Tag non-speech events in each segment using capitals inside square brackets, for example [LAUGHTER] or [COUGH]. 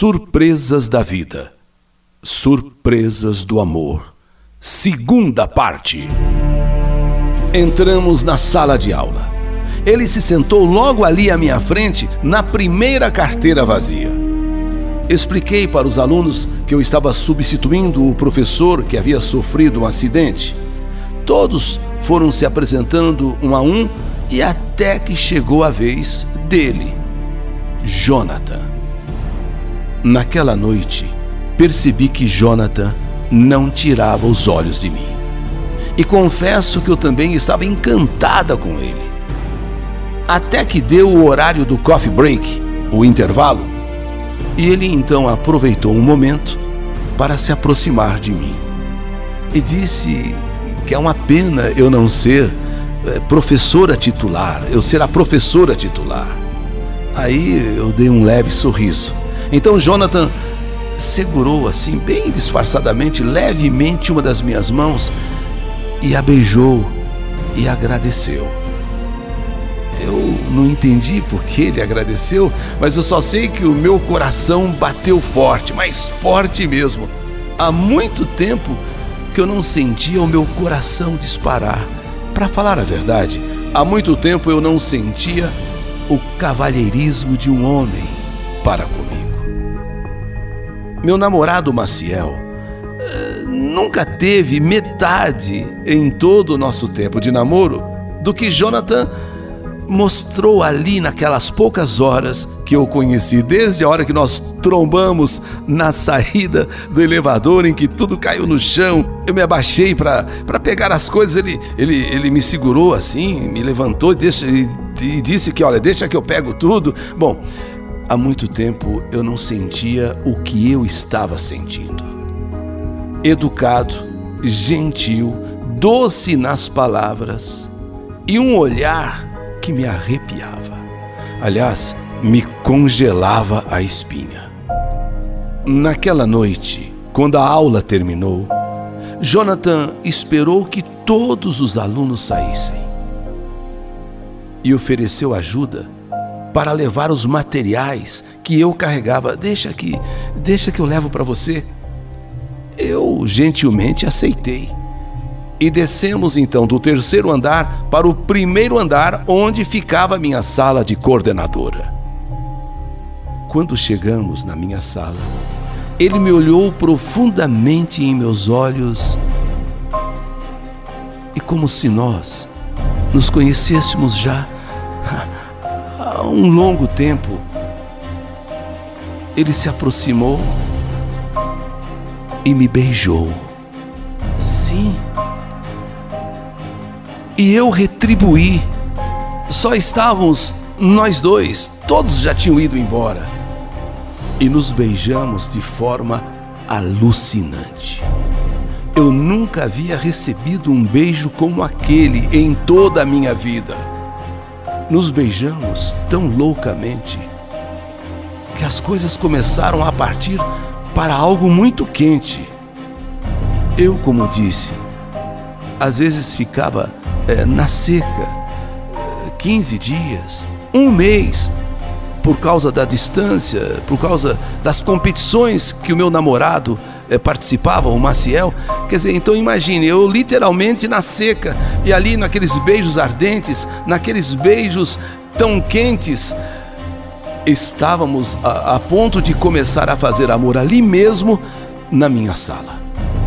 Surpresas da vida. Surpresas do amor. Segunda parte. Entramos na sala de aula. Ele se sentou logo ali à minha frente, na primeira carteira vazia. Expliquei para os alunos que eu estava substituindo o professor que havia sofrido um acidente. Todos foram se apresentando um a um e até que chegou a vez dele, Jonathan. Naquela noite, percebi que Jonathan não tirava os olhos de mim. E confesso que eu também estava encantada com ele. Até que deu o horário do coffee break, o intervalo, e ele então aproveitou um momento para se aproximar de mim. E disse que é uma pena eu não ser é, professora titular, eu ser a professora titular. Aí eu dei um leve sorriso. Então Jonathan segurou assim, bem disfarçadamente, levemente, uma das minhas mãos e a beijou e agradeceu. Eu não entendi por que ele agradeceu, mas eu só sei que o meu coração bateu forte, mas forte mesmo. Há muito tempo que eu não sentia o meu coração disparar. Para falar a verdade, há muito tempo eu não sentia o cavalheirismo de um homem para comigo. Meu namorado Maciel uh, nunca teve metade em todo o nosso tempo de namoro do que Jonathan mostrou ali naquelas poucas horas que eu conheci, desde a hora que nós trombamos na saída do elevador em que tudo caiu no chão. Eu me abaixei para pegar as coisas, ele, ele, ele me segurou assim, me levantou deixa, e, e disse que, olha, deixa que eu pego tudo. Bom, há muito tempo eu não sentia o que eu estava sentindo. Educado, gentil, doce nas palavras e um olhar que me arrepiava. Aliás, me congelava a espinha. Naquela noite, quando a aula terminou, Jonathan esperou que todos os alunos saíssem e ofereceu ajuda para levar os materiais que eu carregava. Deixa que, deixa que eu levo para você. Eu gentilmente aceitei. E descemos então do terceiro andar para o primeiro andar, onde ficava a minha sala de coordenadora. Quando chegamos na minha sala, ele me olhou profundamente em meus olhos e, como se nós nos conhecêssemos já um longo tempo, ele se aproximou e me beijou. Sim e eu retribuí. Só estávamos nós dois, todos já tinham ido embora. E nos beijamos de forma alucinante. Eu nunca havia recebido um beijo como aquele em toda a minha vida. Nos beijamos tão loucamente que as coisas começaram a partir para algo muito quente. Eu, como disse, às vezes ficava é, na seca, 15 dias, um mês, por causa da distância, por causa das competições que o meu namorado é, participava, o Maciel. Quer dizer, então imagine, eu literalmente na seca, e ali naqueles beijos ardentes, naqueles beijos tão quentes, estávamos a, a ponto de começar a fazer amor ali mesmo na minha sala.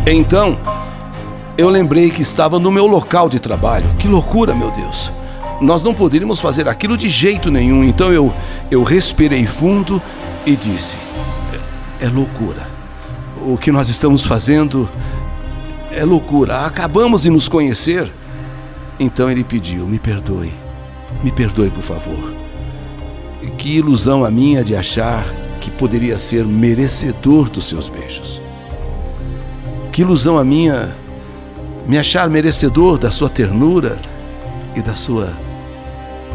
Então, eu lembrei que estava no meu local de trabalho. Que loucura, meu Deus! Nós não poderíamos fazer aquilo de jeito nenhum. Então eu, eu respirei fundo e disse: é, é loucura. O que nós estamos fazendo é loucura. Acabamos de nos conhecer. Então ele pediu: me perdoe, me perdoe, por favor. Que ilusão a minha de achar que poderia ser merecedor dos seus beijos. Que ilusão a minha me achar merecedor da sua ternura e da sua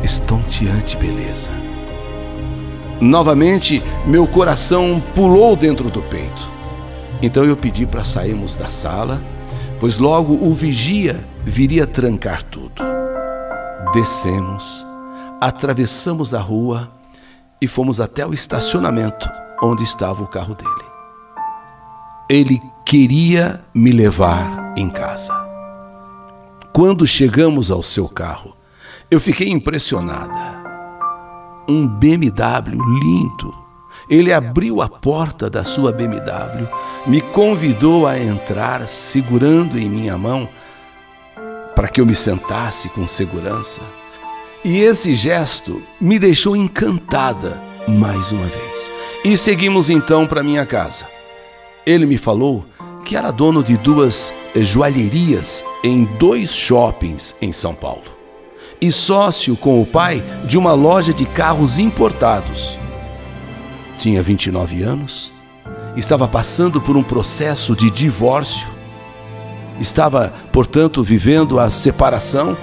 estonteante beleza. Novamente, meu coração pulou dentro do peito. Então eu pedi para sairmos da sala, pois logo o vigia viria trancar tudo. Descemos, atravessamos a rua e fomos até o estacionamento onde estava o carro dele. Ele queria me levar em casa. Quando chegamos ao seu carro, eu fiquei impressionada. Um BMW lindo. Ele abriu a porta da sua BMW, me convidou a entrar segurando em minha mão para que eu me sentasse com segurança. E esse gesto me deixou encantada mais uma vez. E seguimos então para minha casa. Ele me falou que era dono de duas joalherias em dois shoppings em São Paulo e sócio com o pai de uma loja de carros importados. Tinha 29 anos, estava passando por um processo de divórcio, estava, portanto, vivendo a separação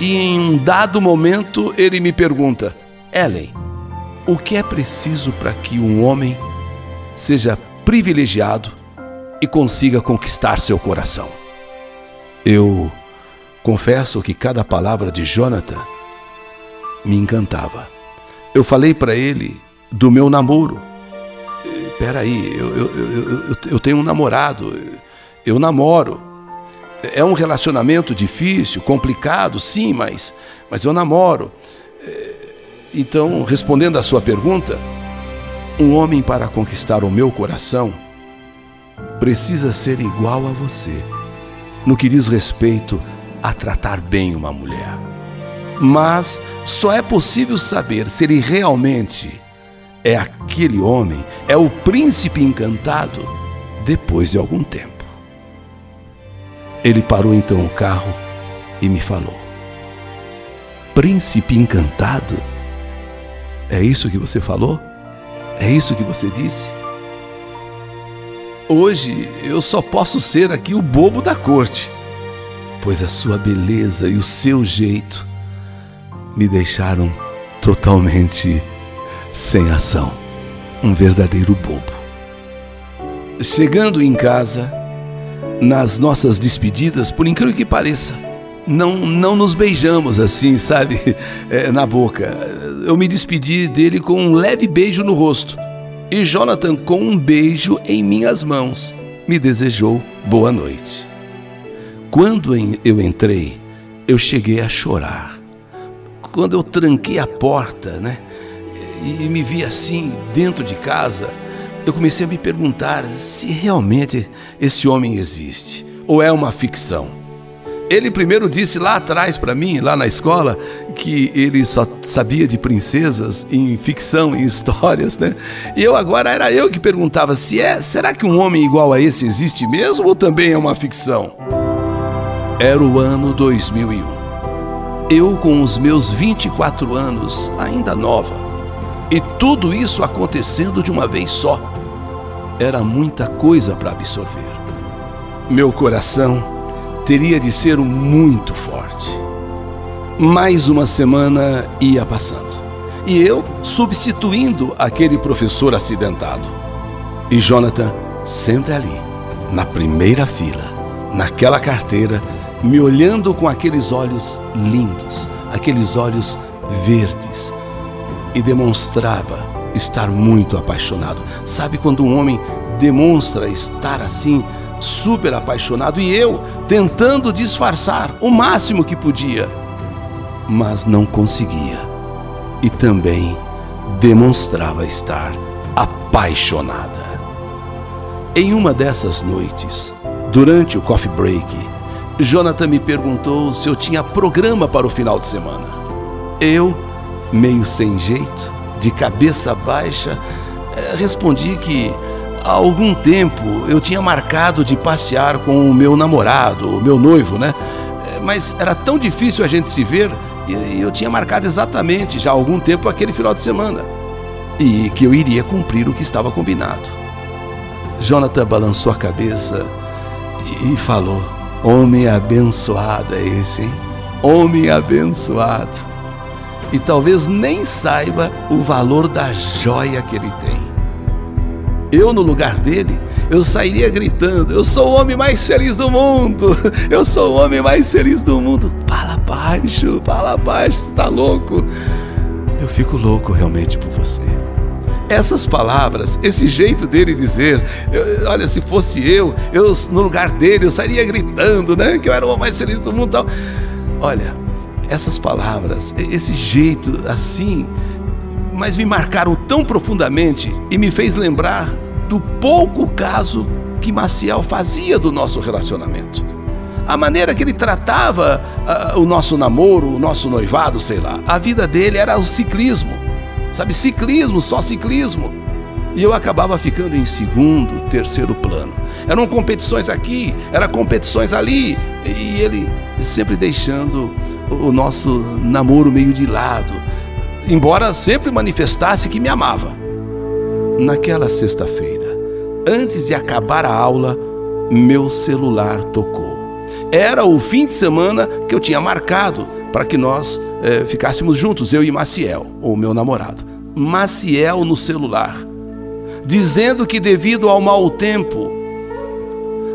e em um dado momento ele me pergunta: Ellen, o que é preciso para que um homem seja privilegiado e consiga conquistar seu coração? Eu confesso que cada palavra de Jonathan me encantava. Eu falei para ele do meu namoro. Espera aí, eu, eu, eu, eu tenho um namorado, eu namoro. É um relacionamento difícil, complicado, sim, mas, mas eu namoro. Então, respondendo à sua pergunta, um homem para conquistar o meu coração precisa ser igual a você no que diz respeito a tratar bem uma mulher. Mas só é possível saber se ele realmente é aquele homem, é o príncipe encantado, depois de algum tempo. Ele parou então o carro e me falou: Príncipe encantado? É isso que você falou? É isso que você disse? Hoje eu só posso ser aqui o bobo da corte, pois a sua beleza e o seu jeito me deixaram totalmente sem ação. Um verdadeiro bobo. Chegando em casa, nas nossas despedidas, por incrível que pareça, não, não nos beijamos assim, sabe, [LAUGHS] é, na boca. Eu me despedi dele com um leve beijo no rosto. E Jonathan, com um beijo em minhas mãos, me desejou boa noite. Quando eu entrei, eu cheguei a chorar. Quando eu tranquei a porta, né, e me vi assim dentro de casa, eu comecei a me perguntar se realmente esse homem existe ou é uma ficção. Ele primeiro disse lá atrás para mim, lá na escola, que ele só sabia de princesas em ficção, em [LAUGHS] histórias, né? E eu agora era eu que perguntava se é, será que um homem igual a esse existe mesmo ou também é uma ficção? Era o ano 2001. Eu com os meus 24 anos, ainda nova, e tudo isso acontecendo de uma vez só. Era muita coisa para absorver. Meu coração teria de ser muito forte. Mais uma semana ia passando e eu substituindo aquele professor acidentado. E Jonathan sempre ali, na primeira fila, naquela carteira, me olhando com aqueles olhos lindos, aqueles olhos verdes, e demonstrava estar muito apaixonado. Sabe quando um homem demonstra estar assim? super apaixonado e eu tentando disfarçar o máximo que podia, mas não conseguia. E também demonstrava estar apaixonada. Em uma dessas noites, durante o coffee break, Jonathan me perguntou se eu tinha programa para o final de semana. Eu, meio sem jeito, de cabeça baixa, eh, respondi que há algum tempo eu tinha marcado de passear com o meu namorado, o meu noivo, né? É, mas era tão difícil a gente se ver e eu tinha marcado exatamente já há algum tempo aquele final de semana. E que eu iria cumprir o que estava combinado. Jonathan balançou a cabeça e falou: Homem abençoado é esse, hein? Homem abençoado. E talvez nem saiba o valor da joia que ele tem. Eu, no lugar dele, eu sairia gritando: Eu sou o homem mais feliz do mundo! Eu sou o homem mais feliz do mundo! Fala baixo, fala baixo, você tá louco? Eu fico louco realmente por você. essas palavras, esse jeito dele dizer, eu, olha, se fosse eu, eu no lugar dele, eu sairia gritando, né? Que eu era o mais feliz do mundo. Tal. Olha, essas palavras, esse jeito assim, mas me marcaram tão profundamente e me fez lembrar do pouco caso que Maciel fazia do nosso relacionamento. A maneira que ele tratava uh, o nosso namoro, o nosso noivado, sei lá. A vida dele era o ciclismo. Sabe, ciclismo, só ciclismo. E eu acabava ficando em segundo, terceiro plano. Eram competições aqui, eram competições ali. E ele sempre deixando o nosso namoro meio de lado, embora sempre manifestasse que me amava. Naquela sexta-feira, antes de acabar a aula, meu celular tocou. Era o fim de semana que eu tinha marcado para que nós eh, ficássemos juntos, eu e Maciel, o meu namorado. Maciel no celular, dizendo que devido ao mau tempo,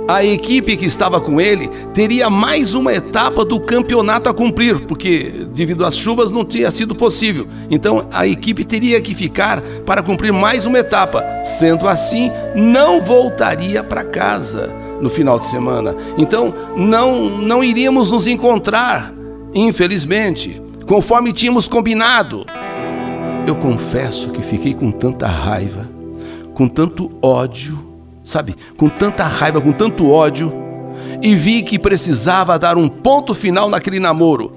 a equipe que estava com ele teria mais uma etapa do campeonato a cumprir, porque devido às chuvas não tinha sido possível. Então a equipe teria que ficar para cumprir mais uma etapa. Sendo assim, não voltaria para casa no final de semana. Então não não iríamos nos encontrar, infelizmente, conforme tínhamos combinado. Eu confesso que fiquei com tanta raiva, com tanto ódio sabe, com tanta raiva, com tanto ódio, e vi que precisava dar um ponto final naquele namoro,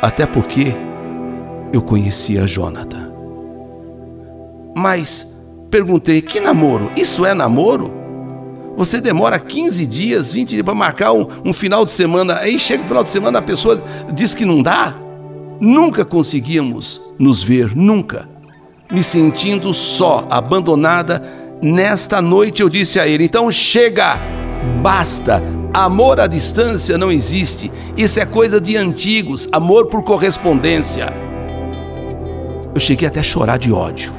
até porque eu conhecia Jonathan. Mas perguntei: que namoro? Isso é namoro? Você demora 15 dias, 20 dias para marcar um, um, final de semana, aí chega o final de semana a pessoa diz que não dá? Nunca conseguíamos nos ver, nunca. Me sentindo só, abandonada Nesta noite eu disse a ele: então chega, basta. Amor à distância não existe. Isso é coisa de antigos, amor por correspondência. Eu cheguei até a chorar de ódio.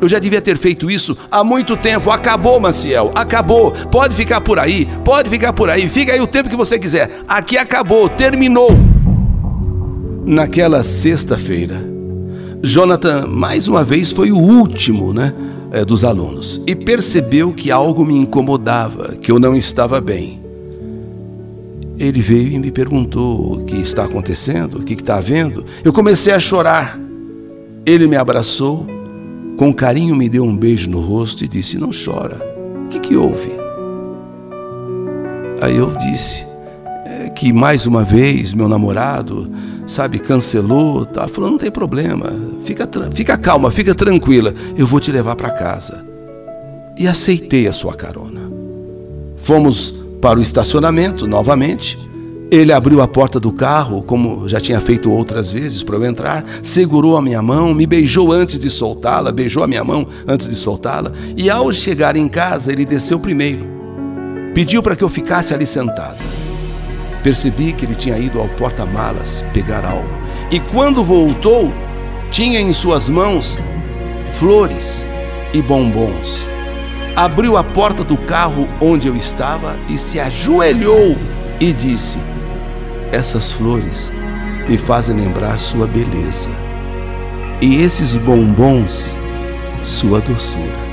Eu já devia ter feito isso há muito tempo. Acabou, Maciel, acabou. Pode ficar por aí, pode ficar por aí. Fica aí o tempo que você quiser. Aqui acabou, terminou. Naquela sexta-feira, Jonathan mais uma vez foi o último, né? É, dos alunos e percebeu que algo me incomodava, que eu não estava bem. Ele veio e me perguntou o que está acontecendo, o que está havendo. Eu comecei a chorar. Ele me abraçou, com carinho me deu um beijo no rosto e disse: Não chora, o que, que houve? Aí eu disse é, que mais uma vez meu namorado sabe, cancelou, tá falando, não tem problema, fica, fica calma, fica tranquila, eu vou te levar para casa. E aceitei a sua carona. Fomos para o estacionamento novamente. Ele abriu a porta do carro, como já tinha feito outras vezes para eu entrar, segurou a minha mão, me beijou antes de soltá-la, beijou a minha mão antes de soltá-la, e ao chegar em casa, ele desceu primeiro. Pediu para que eu ficasse ali sentada. Percebi que ele tinha ido ao porta-malas pegar algo. E quando voltou, tinha em suas mãos flores e bombons. Abriu a porta do carro onde eu estava e se ajoelhou e disse: Essas flores me fazem lembrar sua beleza, e esses bombons, sua doçura.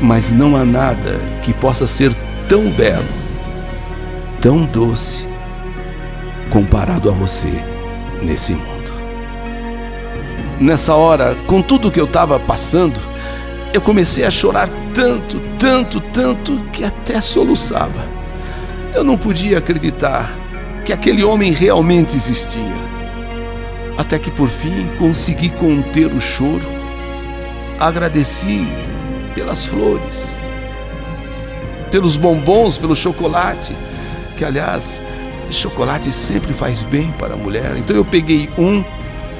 Mas não há nada que possa ser tão belo tão doce comparado a você nesse mundo. Nessa hora, com tudo que eu estava passando, eu comecei a chorar tanto, tanto, tanto que até soluçava. Eu não podia acreditar que aquele homem realmente existia. Até que por fim consegui conter o choro. Agradeci pelas flores, pelos bombons, pelo chocolate que aliás, chocolate sempre faz bem para a mulher. Então eu peguei um,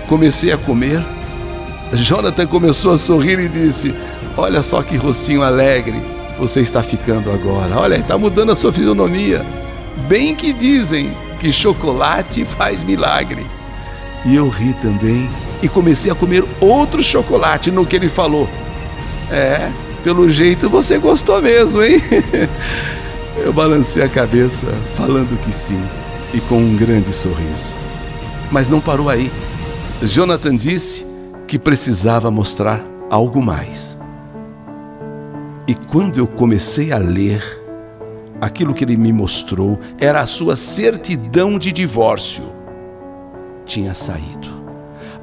comecei a comer. Jonathan começou a sorrir e disse: Olha só que rostinho alegre você está ficando agora. Olha, está mudando a sua fisionomia. Bem que dizem que chocolate faz milagre. E eu ri também e comecei a comer outro chocolate no que ele falou. É, pelo jeito você gostou mesmo, hein? [LAUGHS] Eu balancei a cabeça, falando que sim, e com um grande sorriso. Mas não parou aí. Jonathan disse que precisava mostrar algo mais. E quando eu comecei a ler, aquilo que ele me mostrou era a sua certidão de divórcio. Tinha saído.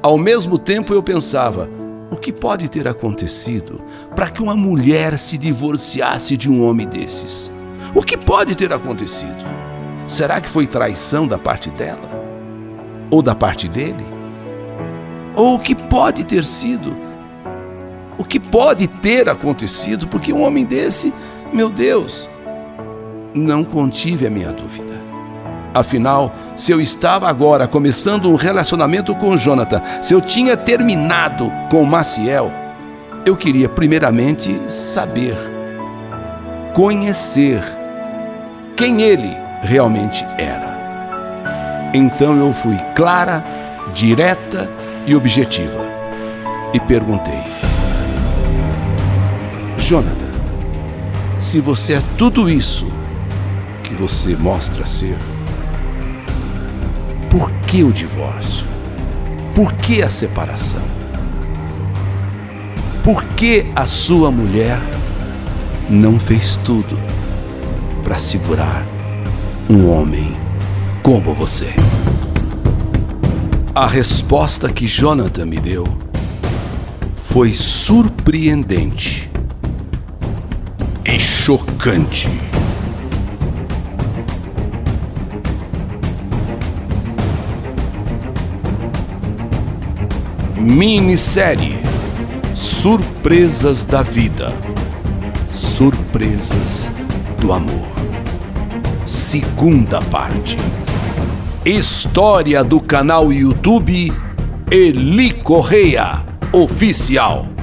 Ao mesmo tempo eu pensava: o que pode ter acontecido para que uma mulher se divorciasse de um homem desses? O que pode ter acontecido? Será que foi traição da parte dela? Ou da parte dele? Ou o que pode ter sido? O que pode ter acontecido? Porque um homem desse, meu Deus, não contive a minha dúvida. Afinal, se eu estava agora começando um relacionamento com Jonathan, se eu tinha terminado com Maciel, eu queria primeiramente saber, conhecer quem ele realmente era. Então eu fui clara, direta e objetiva e perguntei: Jonathan, se você é tudo isso que você mostra ser, por que o divórcio? Por que a separação? Por que a sua mulher não fez tudo para segurar um homem como você? A resposta que Jonathan me deu foi surpreendente e chocante. Minissérie Surpresas da Vida Surpresas do Amor Segunda parte. História do canal YouTube Eli Correia Oficial